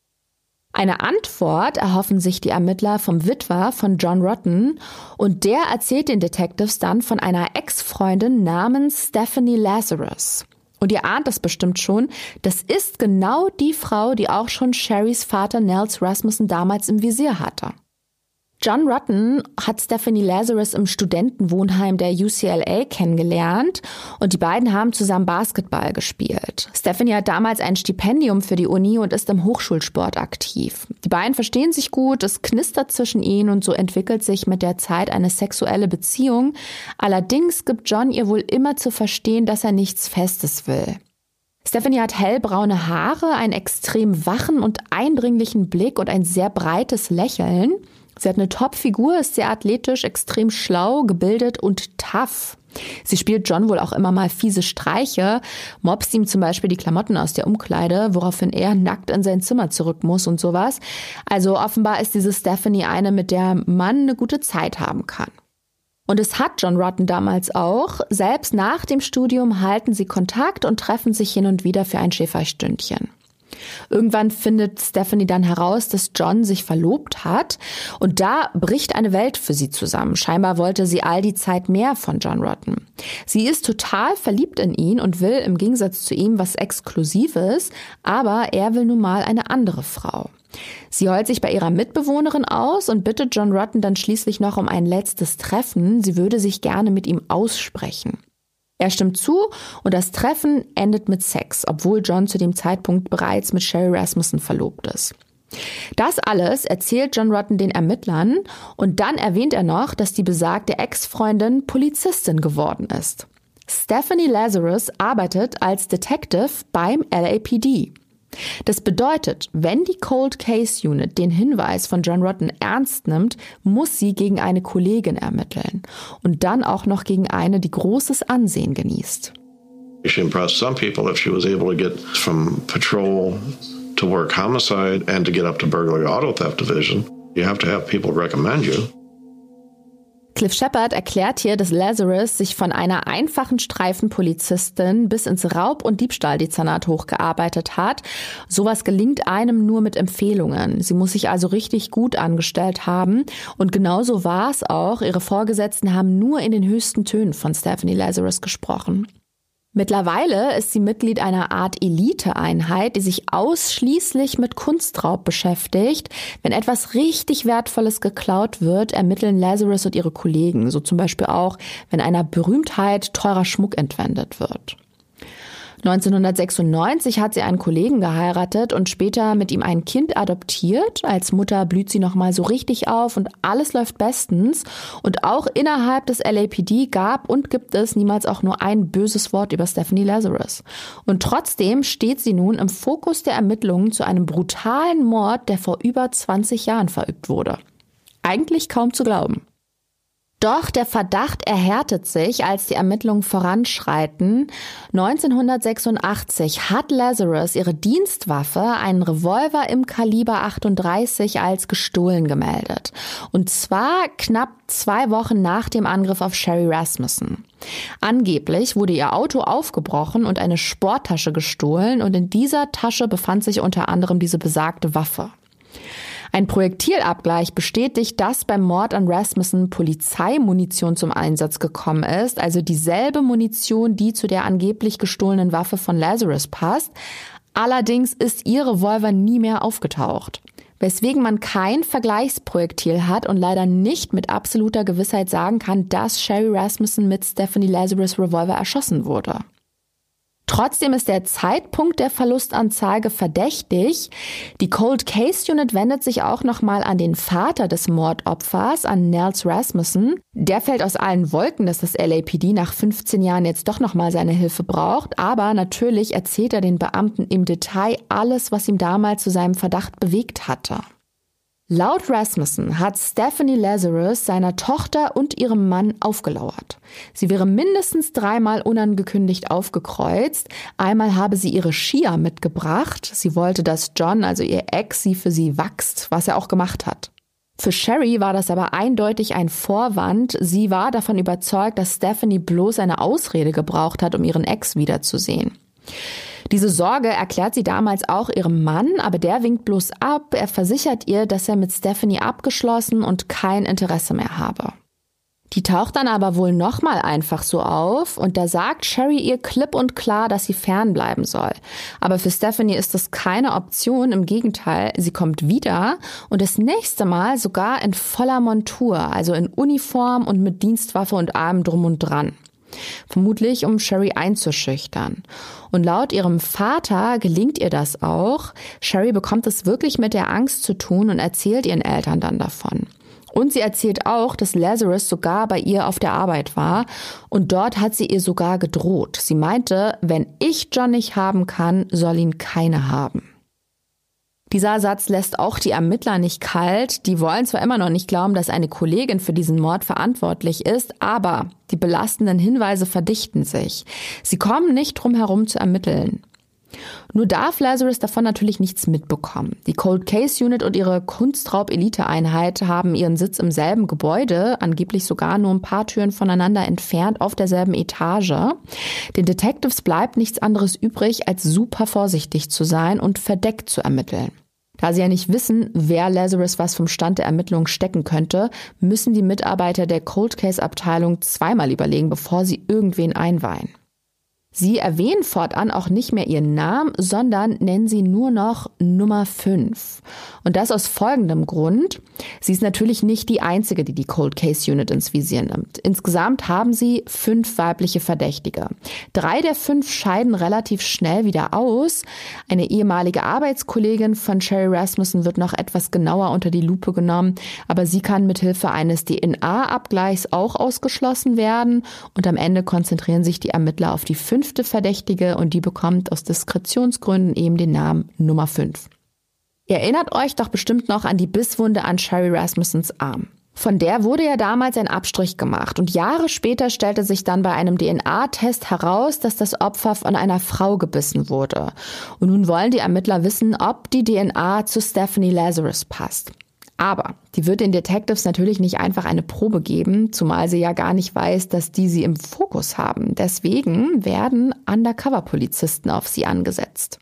Eine Antwort erhoffen sich die Ermittler vom Witwer von John Rotten und der erzählt den Detectives dann von einer Ex-Freundin namens Stephanie Lazarus. Und ihr ahnt es bestimmt schon, das ist genau die Frau, die auch schon Sherrys Vater Nels Rasmussen damals im Visier hatte. John Rutten hat Stephanie Lazarus im Studentenwohnheim der UCLA kennengelernt und die beiden haben zusammen Basketball gespielt. Stephanie hat damals ein Stipendium für die Uni und ist im Hochschulsport aktiv. Die beiden verstehen sich gut, es knistert zwischen ihnen und so entwickelt sich mit der Zeit eine sexuelle Beziehung. Allerdings gibt John ihr wohl immer zu verstehen, dass er nichts Festes will. Stephanie hat hellbraune Haare, einen extrem wachen und eindringlichen Blick und ein sehr breites Lächeln. Sie hat eine Top-Figur, ist sehr athletisch, extrem schlau, gebildet und tough. Sie spielt John wohl auch immer mal fiese Streiche, mobst ihm zum Beispiel die Klamotten aus der Umkleide, woraufhin er nackt in sein Zimmer zurück muss und sowas. Also offenbar ist diese Stephanie eine, mit der man eine gute Zeit haben kann. Und es hat John Rotten damals auch. Selbst nach dem Studium halten sie Kontakt und treffen sich hin und wieder für ein Schäferstündchen. Irgendwann findet Stephanie dann heraus, dass John sich verlobt hat und da bricht eine Welt für sie zusammen. Scheinbar wollte sie all die Zeit mehr von John Rotten. Sie ist total verliebt in ihn und will im Gegensatz zu ihm was Exklusives, aber er will nun mal eine andere Frau. Sie heult sich bei ihrer Mitbewohnerin aus und bittet John Rotten dann schließlich noch um ein letztes Treffen. Sie würde sich gerne mit ihm aussprechen. Er stimmt zu und das Treffen endet mit Sex, obwohl John zu dem Zeitpunkt bereits mit Sherry Rasmussen verlobt ist. Das alles erzählt John Rotten den Ermittlern und dann erwähnt er noch, dass die besagte Ex-Freundin Polizistin geworden ist. Stephanie Lazarus arbeitet als Detective beim LAPD. Das bedeutet, wenn die Cold Case Unit den Hinweis von John Rotten ernst nimmt, muss sie gegen eine Kollegin ermitteln und dann auch noch gegen eine, die großes Ansehen genießt. She impressed some people if she was able to get from patrol to work homicide and to get up to burglary auto theft division. You have to have people recommend you. Cliff Shepard erklärt hier, dass Lazarus sich von einer einfachen Streifenpolizistin bis ins Raub- und Diebstahldezernat hochgearbeitet hat. Sowas gelingt einem nur mit Empfehlungen. Sie muss sich also richtig gut angestellt haben. Und genauso war es auch. Ihre Vorgesetzten haben nur in den höchsten Tönen von Stephanie Lazarus gesprochen. Mittlerweile ist sie Mitglied einer Art Eliteeinheit, die sich ausschließlich mit Kunstraub beschäftigt. Wenn etwas richtig Wertvolles geklaut wird, ermitteln Lazarus und ihre Kollegen, so zum Beispiel auch, wenn einer Berühmtheit teurer Schmuck entwendet wird. 1996 hat sie einen Kollegen geheiratet und später mit ihm ein Kind adoptiert. Als Mutter blüht sie nochmal so richtig auf und alles läuft bestens. Und auch innerhalb des LAPD gab und gibt es niemals auch nur ein böses Wort über Stephanie Lazarus. Und trotzdem steht sie nun im Fokus der Ermittlungen zu einem brutalen Mord, der vor über 20 Jahren verübt wurde. Eigentlich kaum zu glauben. Doch der Verdacht erhärtet sich, als die Ermittlungen voranschreiten. 1986 hat Lazarus ihre Dienstwaffe, einen Revolver im Kaliber 38, als gestohlen gemeldet. Und zwar knapp zwei Wochen nach dem Angriff auf Sherry Rasmussen. Angeblich wurde ihr Auto aufgebrochen und eine Sporttasche gestohlen und in dieser Tasche befand sich unter anderem diese besagte Waffe. Ein Projektilabgleich bestätigt, dass beim Mord an Rasmussen Polizeimunition zum Einsatz gekommen ist, also dieselbe Munition, die zu der angeblich gestohlenen Waffe von Lazarus passt. Allerdings ist ihr Revolver nie mehr aufgetaucht weswegen man kein Vergleichsprojektil hat und leider nicht mit absoluter Gewissheit sagen kann, dass Sherry Rasmussen mit Stephanie Lazarus Revolver erschossen wurde. Trotzdem ist der Zeitpunkt der Verlustanzeige verdächtig. Die Cold Case Unit wendet sich auch nochmal an den Vater des Mordopfers, an Nels Rasmussen. Der fällt aus allen Wolken, dass das LAPD nach 15 Jahren jetzt doch nochmal seine Hilfe braucht. Aber natürlich erzählt er den Beamten im Detail alles, was ihm damals zu seinem Verdacht bewegt hatte. Laut Rasmussen hat Stephanie Lazarus seiner Tochter und ihrem Mann aufgelauert. Sie wäre mindestens dreimal unangekündigt aufgekreuzt. Einmal habe sie ihre Skier mitgebracht. Sie wollte, dass John, also ihr Ex, sie für sie wachst, was er auch gemacht hat. Für Sherry war das aber eindeutig ein Vorwand. Sie war davon überzeugt, dass Stephanie bloß eine Ausrede gebraucht hat, um ihren Ex wiederzusehen. Diese Sorge erklärt sie damals auch ihrem Mann, aber der winkt bloß ab. Er versichert ihr, dass er mit Stephanie abgeschlossen und kein Interesse mehr habe. Die taucht dann aber wohl nochmal einfach so auf und da sagt Sherry ihr klipp und klar, dass sie fernbleiben soll. Aber für Stephanie ist das keine Option, im Gegenteil, sie kommt wieder und das nächste Mal sogar in voller Montur, also in Uniform und mit Dienstwaffe und allem drum und dran. Vermutlich, um Sherry einzuschüchtern. Und laut ihrem Vater gelingt ihr das auch. Sherry bekommt es wirklich mit der Angst zu tun und erzählt ihren Eltern dann davon. Und sie erzählt auch, dass Lazarus sogar bei ihr auf der Arbeit war und dort hat sie ihr sogar gedroht. Sie meinte, wenn ich John nicht haben kann, soll ihn keine haben. Dieser Satz lässt auch die Ermittler nicht kalt. Die wollen zwar immer noch nicht glauben, dass eine Kollegin für diesen Mord verantwortlich ist, aber die belastenden Hinweise verdichten sich. Sie kommen nicht drum herum zu ermitteln. Nur darf Lazarus davon natürlich nichts mitbekommen. Die Cold Case Unit und ihre Kunstraub-Elite-Einheit haben ihren Sitz im selben Gebäude, angeblich sogar nur ein paar Türen voneinander entfernt, auf derselben Etage. Den Detectives bleibt nichts anderes übrig, als super vorsichtig zu sein und verdeckt zu ermitteln. Da sie ja nicht wissen, wer Lazarus was vom Stand der Ermittlungen stecken könnte, müssen die Mitarbeiter der Cold Case Abteilung zweimal überlegen, bevor sie irgendwen einweihen. Sie erwähnen fortan auch nicht mehr ihren Namen, sondern nennen sie nur noch Nummer 5. Und das aus folgendem Grund. Sie ist natürlich nicht die einzige, die die Cold Case Unit ins Visier nimmt. Insgesamt haben sie fünf weibliche Verdächtige. Drei der fünf scheiden relativ schnell wieder aus. Eine ehemalige Arbeitskollegin von Sherry Rasmussen wird noch etwas genauer unter die Lupe genommen, aber sie kann mithilfe eines DNA-Abgleichs auch ausgeschlossen werden. Und am Ende konzentrieren sich die Ermittler auf die fünf fünfte Verdächtige und die bekommt aus Diskretionsgründen eben den Namen Nummer 5. Ihr erinnert euch doch bestimmt noch an die Bisswunde an Sherry Rasmussens Arm. Von der wurde ja damals ein Abstrich gemacht und Jahre später stellte sich dann bei einem DNA-Test heraus, dass das Opfer von einer Frau gebissen wurde. Und nun wollen die Ermittler wissen, ob die DNA zu Stephanie Lazarus passt. Aber die wird den Detectives natürlich nicht einfach eine Probe geben, zumal sie ja gar nicht weiß, dass die sie im Fokus haben. Deswegen werden Undercover-Polizisten auf sie angesetzt.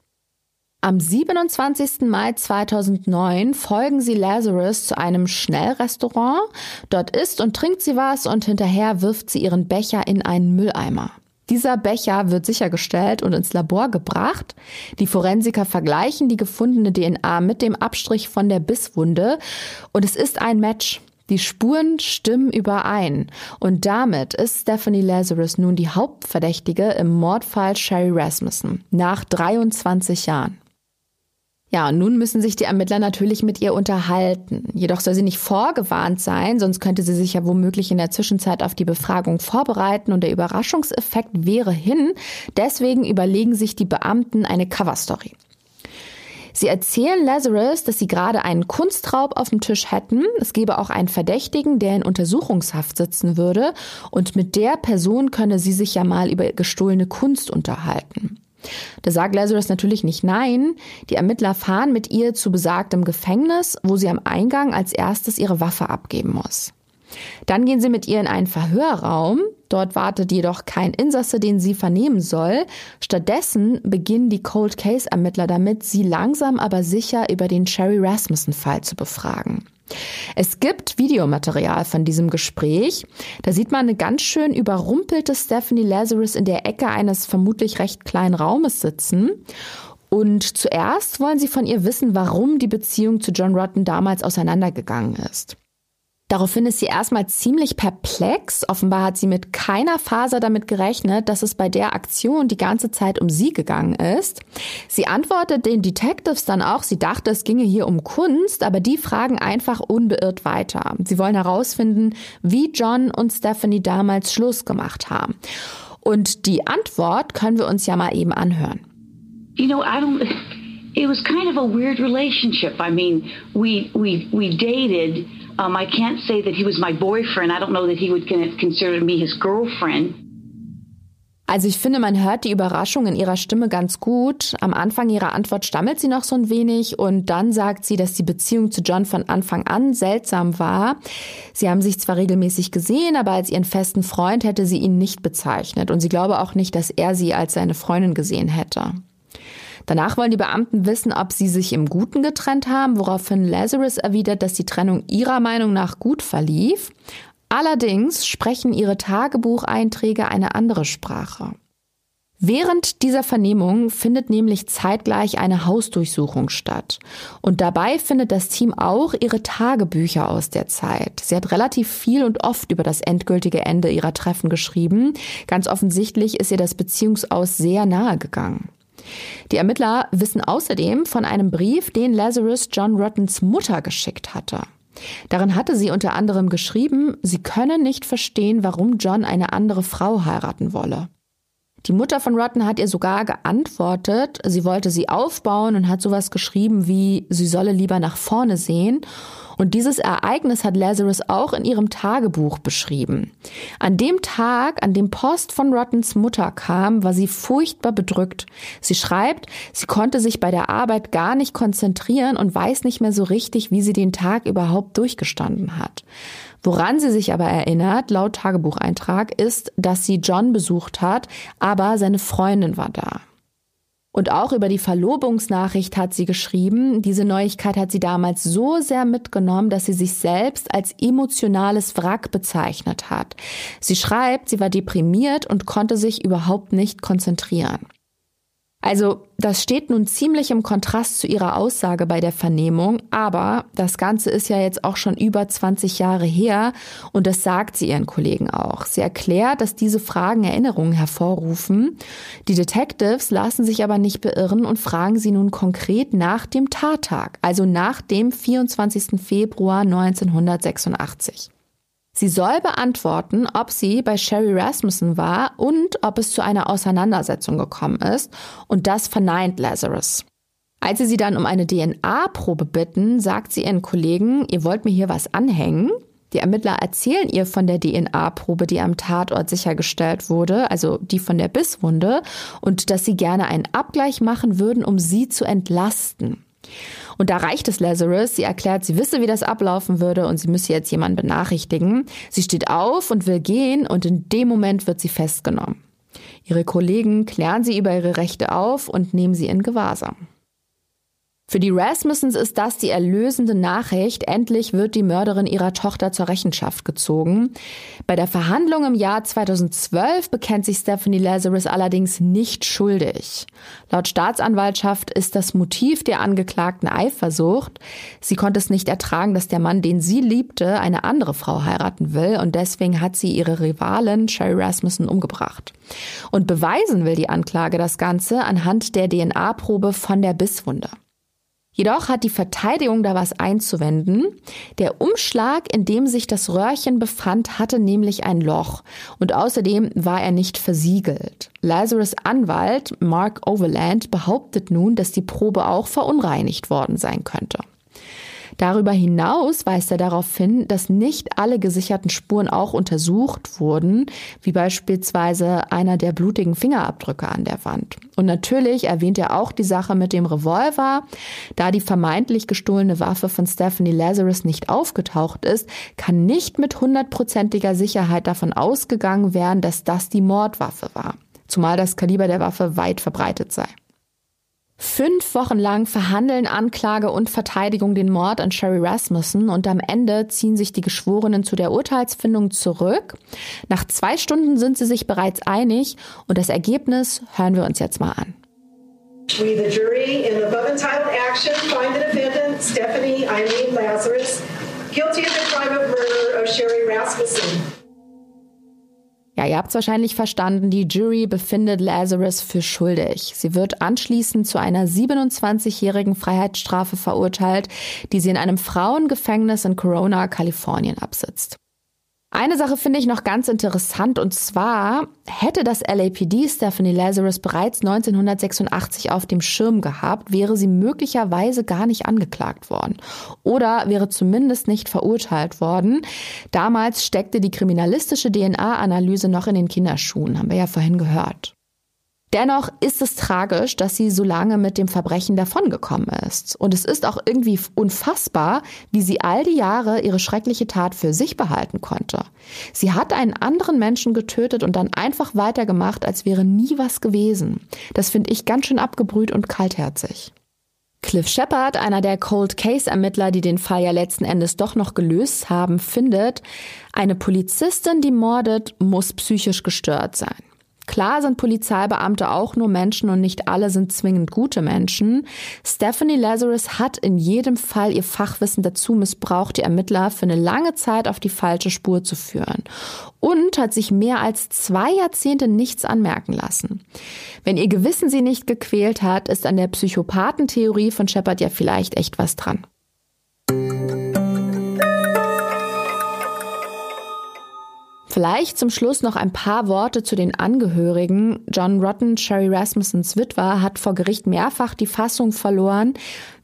Am 27. Mai 2009 folgen sie Lazarus zu einem Schnellrestaurant. Dort isst und trinkt sie was und hinterher wirft sie ihren Becher in einen Mülleimer. Dieser Becher wird sichergestellt und ins Labor gebracht. Die Forensiker vergleichen die gefundene DNA mit dem Abstrich von der Bisswunde und es ist ein Match. Die Spuren stimmen überein und damit ist Stephanie Lazarus nun die Hauptverdächtige im Mordfall Sherry Rasmussen nach 23 Jahren. Ja, und nun müssen sich die Ermittler natürlich mit ihr unterhalten. Jedoch soll sie nicht vorgewarnt sein, sonst könnte sie sich ja womöglich in der Zwischenzeit auf die Befragung vorbereiten und der Überraschungseffekt wäre hin. Deswegen überlegen sich die Beamten eine Coverstory. Sie erzählen Lazarus, dass sie gerade einen Kunstraub auf dem Tisch hätten. Es gebe auch einen Verdächtigen, der in Untersuchungshaft sitzen würde. Und mit der Person könne sie sich ja mal über gestohlene Kunst unterhalten. Da sagt Lazarus natürlich nicht nein. Die Ermittler fahren mit ihr zu besagtem Gefängnis, wo sie am Eingang als erstes ihre Waffe abgeben muss. Dann gehen sie mit ihr in einen Verhörraum. Dort wartet jedoch kein Insasse, den sie vernehmen soll. Stattdessen beginnen die Cold Case Ermittler damit, sie langsam aber sicher über den Sherry Rasmussen Fall zu befragen. Es gibt Videomaterial von diesem Gespräch. Da sieht man eine ganz schön überrumpelte Stephanie Lazarus in der Ecke eines vermutlich recht kleinen Raumes sitzen. Und zuerst wollen sie von ihr wissen, warum die Beziehung zu John Rotten damals auseinandergegangen ist. Daraufhin ist sie erstmal ziemlich perplex. Offenbar hat sie mit keiner Faser damit gerechnet, dass es bei der Aktion die ganze Zeit um sie gegangen ist. Sie antwortet den Detectives dann auch, sie dachte, es ginge hier um Kunst, aber die fragen einfach unbeirrt weiter. Sie wollen herausfinden, wie John und Stephanie damals Schluss gemacht haben. Und die Antwort können wir uns ja mal eben anhören. You know, I don't it was kind of a weird relationship. I mean, we we we dated Um, I can't say that he was my boyfriend. I don't know that he would consider me his girlfriend. Also ich finde, man hört die Überraschung in ihrer Stimme ganz gut. Am Anfang ihrer Antwort stammelt sie noch so ein wenig und dann sagt sie, dass die Beziehung zu John von Anfang an seltsam war. Sie haben sich zwar regelmäßig gesehen, aber als ihren festen Freund hätte sie ihn nicht bezeichnet und sie glaube auch nicht, dass er sie als seine Freundin gesehen hätte. Danach wollen die Beamten wissen, ob sie sich im Guten getrennt haben, woraufhin Lazarus erwidert, dass die Trennung ihrer Meinung nach gut verlief. Allerdings sprechen ihre Tagebucheinträge eine andere Sprache. Während dieser Vernehmung findet nämlich zeitgleich eine Hausdurchsuchung statt. Und dabei findet das Team auch ihre Tagebücher aus der Zeit. Sie hat relativ viel und oft über das endgültige Ende ihrer Treffen geschrieben. Ganz offensichtlich ist ihr das Beziehungsaus sehr nahe gegangen. Die Ermittler wissen außerdem von einem Brief, den Lazarus John Rottens Mutter geschickt hatte. Darin hatte sie unter anderem geschrieben, sie könne nicht verstehen, warum John eine andere Frau heiraten wolle. Die Mutter von Rotten hat ihr sogar geantwortet, sie wollte sie aufbauen und hat sowas geschrieben wie, sie solle lieber nach vorne sehen. Und dieses Ereignis hat Lazarus auch in ihrem Tagebuch beschrieben. An dem Tag, an dem Post von Rottens Mutter kam, war sie furchtbar bedrückt. Sie schreibt, sie konnte sich bei der Arbeit gar nicht konzentrieren und weiß nicht mehr so richtig, wie sie den Tag überhaupt durchgestanden hat. Woran sie sich aber erinnert, laut Tagebucheintrag, ist, dass sie John besucht hat, aber seine Freundin war da. Und auch über die Verlobungsnachricht hat sie geschrieben, diese Neuigkeit hat sie damals so sehr mitgenommen, dass sie sich selbst als emotionales Wrack bezeichnet hat. Sie schreibt, sie war deprimiert und konnte sich überhaupt nicht konzentrieren. Also das steht nun ziemlich im Kontrast zu ihrer Aussage bei der Vernehmung, aber das Ganze ist ja jetzt auch schon über 20 Jahre her und das sagt sie ihren Kollegen auch. Sie erklärt, dass diese Fragen Erinnerungen hervorrufen. Die Detectives lassen sich aber nicht beirren und fragen sie nun konkret nach dem Tattag, also nach dem 24. Februar 1986. Sie soll beantworten, ob sie bei Sherry Rasmussen war und ob es zu einer Auseinandersetzung gekommen ist. Und das verneint Lazarus. Als sie sie dann um eine DNA-Probe bitten, sagt sie ihren Kollegen, ihr wollt mir hier was anhängen. Die Ermittler erzählen ihr von der DNA-Probe, die am Tatort sichergestellt wurde, also die von der Bisswunde, und dass sie gerne einen Abgleich machen würden, um sie zu entlasten. Und da reicht es Lazarus. Sie erklärt, sie wisse, wie das ablaufen würde und sie müsse jetzt jemanden benachrichtigen. Sie steht auf und will gehen und in dem Moment wird sie festgenommen. Ihre Kollegen klären sie über ihre Rechte auf und nehmen sie in Gewahrsam. Für die Rasmussens ist das die erlösende Nachricht. Endlich wird die Mörderin ihrer Tochter zur Rechenschaft gezogen. Bei der Verhandlung im Jahr 2012 bekennt sich Stephanie Lazarus allerdings nicht schuldig. Laut Staatsanwaltschaft ist das Motiv der Angeklagten Eifersucht. Sie konnte es nicht ertragen, dass der Mann, den sie liebte, eine andere Frau heiraten will und deswegen hat sie ihre Rivalin Sherry Rasmussen umgebracht. Und beweisen will die Anklage das Ganze anhand der DNA-Probe von der Bisswunde. Jedoch hat die Verteidigung da was einzuwenden. Der Umschlag, in dem sich das Röhrchen befand, hatte nämlich ein Loch und außerdem war er nicht versiegelt. Lazarus Anwalt Mark Overland behauptet nun, dass die Probe auch verunreinigt worden sein könnte. Darüber hinaus weist er darauf hin, dass nicht alle gesicherten Spuren auch untersucht wurden, wie beispielsweise einer der blutigen Fingerabdrücke an der Wand. Und natürlich erwähnt er auch die Sache mit dem Revolver. Da die vermeintlich gestohlene Waffe von Stephanie Lazarus nicht aufgetaucht ist, kann nicht mit hundertprozentiger Sicherheit davon ausgegangen werden, dass das die Mordwaffe war. Zumal das Kaliber der Waffe weit verbreitet sei. Fünf Wochen lang verhandeln Anklage und Verteidigung den Mord an Sherry Rasmussen und am Ende ziehen sich die Geschworenen zu der Urteilsfindung zurück. Nach zwei Stunden sind sie sich bereits einig und das Ergebnis hören wir uns jetzt mal an. We, the jury, in the above entitled action, find the defendant, Stephanie Eileen Lazarus, guilty of the crime of murder of Sherry Rasmussen. Ja, ihr habt es wahrscheinlich verstanden, die Jury befindet Lazarus für schuldig. Sie wird anschließend zu einer 27-jährigen Freiheitsstrafe verurteilt, die sie in einem Frauengefängnis in Corona, Kalifornien absitzt. Eine Sache finde ich noch ganz interessant und zwar hätte das LAPD Stephanie Lazarus bereits 1986 auf dem Schirm gehabt, wäre sie möglicherweise gar nicht angeklagt worden oder wäre zumindest nicht verurteilt worden. Damals steckte die kriminalistische DNA-Analyse noch in den Kinderschuhen, haben wir ja vorhin gehört. Dennoch ist es tragisch, dass sie so lange mit dem Verbrechen davongekommen ist. Und es ist auch irgendwie unfassbar, wie sie all die Jahre ihre schreckliche Tat für sich behalten konnte. Sie hat einen anderen Menschen getötet und dann einfach weitergemacht, als wäre nie was gewesen. Das finde ich ganz schön abgebrüht und kaltherzig. Cliff Shepard, einer der Cold Case Ermittler, die den Fall ja letzten Endes doch noch gelöst haben, findet, eine Polizistin, die mordet, muss psychisch gestört sein. Klar sind Polizeibeamte auch nur Menschen und nicht alle sind zwingend gute Menschen. Stephanie Lazarus hat in jedem Fall ihr Fachwissen dazu missbraucht, die Ermittler für eine lange Zeit auf die falsche Spur zu führen. Und hat sich mehr als zwei Jahrzehnte nichts anmerken lassen. Wenn ihr Gewissen sie nicht gequält hat, ist an der Psychopathentheorie von Shepard ja vielleicht echt was dran. Vielleicht zum Schluss noch ein paar Worte zu den Angehörigen. John Rotten, Sherry Rasmussens Witwer, hat vor Gericht mehrfach die Fassung verloren.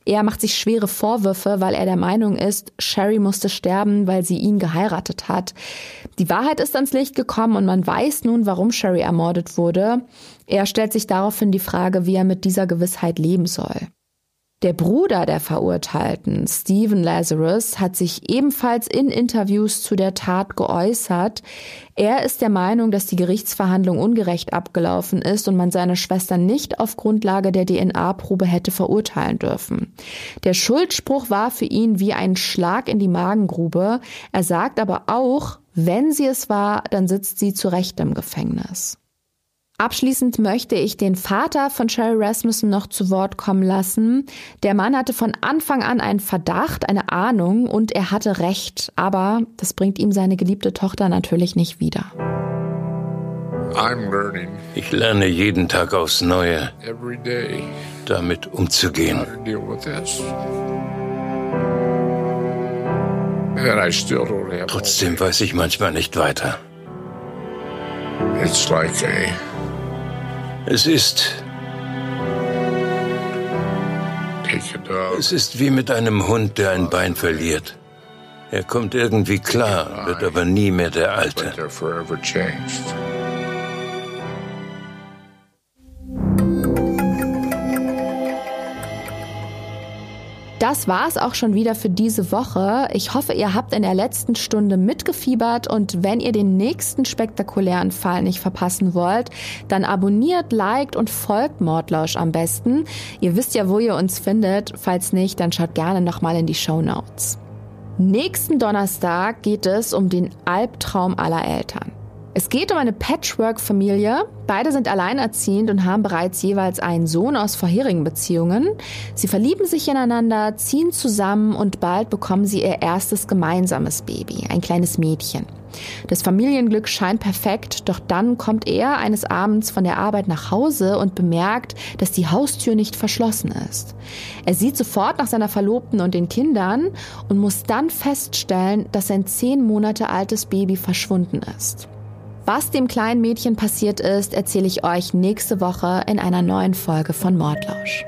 Er macht sich schwere Vorwürfe, weil er der Meinung ist, Sherry musste sterben, weil sie ihn geheiratet hat. Die Wahrheit ist ans Licht gekommen und man weiß nun, warum Sherry ermordet wurde. Er stellt sich daraufhin die Frage, wie er mit dieser Gewissheit leben soll. Der Bruder der Verurteilten, Stephen Lazarus, hat sich ebenfalls in Interviews zu der Tat geäußert. Er ist der Meinung, dass die Gerichtsverhandlung ungerecht abgelaufen ist und man seine Schwester nicht auf Grundlage der DNA-Probe hätte verurteilen dürfen. Der Schuldspruch war für ihn wie ein Schlag in die Magengrube. Er sagt aber auch, wenn sie es war, dann sitzt sie zu Recht im Gefängnis. Abschließend möchte ich den Vater von Sherry Rasmussen noch zu Wort kommen lassen. Der Mann hatte von Anfang an einen Verdacht, eine Ahnung und er hatte recht. Aber das bringt ihm seine geliebte Tochter natürlich nicht wieder. Ich lerne jeden Tag aufs Neue, damit umzugehen. Trotzdem weiß ich manchmal nicht weiter. It's like a es ist. Es ist wie mit einem Hund, der ein Bein verliert. Er kommt irgendwie klar, wird aber nie mehr der Alte. Das war es auch schon wieder für diese Woche. Ich hoffe, ihr habt in der letzten Stunde mitgefiebert und wenn ihr den nächsten spektakulären Fall nicht verpassen wollt, dann abonniert, liked und folgt Mordlausch am besten. Ihr wisst ja, wo ihr uns findet. Falls nicht, dann schaut gerne nochmal in die Show Notes. Nächsten Donnerstag geht es um den Albtraum aller Eltern. Es geht um eine Patchwork-Familie. Beide sind alleinerziehend und haben bereits jeweils einen Sohn aus vorherigen Beziehungen. Sie verlieben sich ineinander, ziehen zusammen und bald bekommen sie ihr erstes gemeinsames Baby, ein kleines Mädchen. Das Familienglück scheint perfekt, doch dann kommt er eines Abends von der Arbeit nach Hause und bemerkt, dass die Haustür nicht verschlossen ist. Er sieht sofort nach seiner Verlobten und den Kindern und muss dann feststellen, dass sein zehn Monate altes Baby verschwunden ist. Was dem kleinen Mädchen passiert ist, erzähle ich euch nächste Woche in einer neuen Folge von Mordlausch.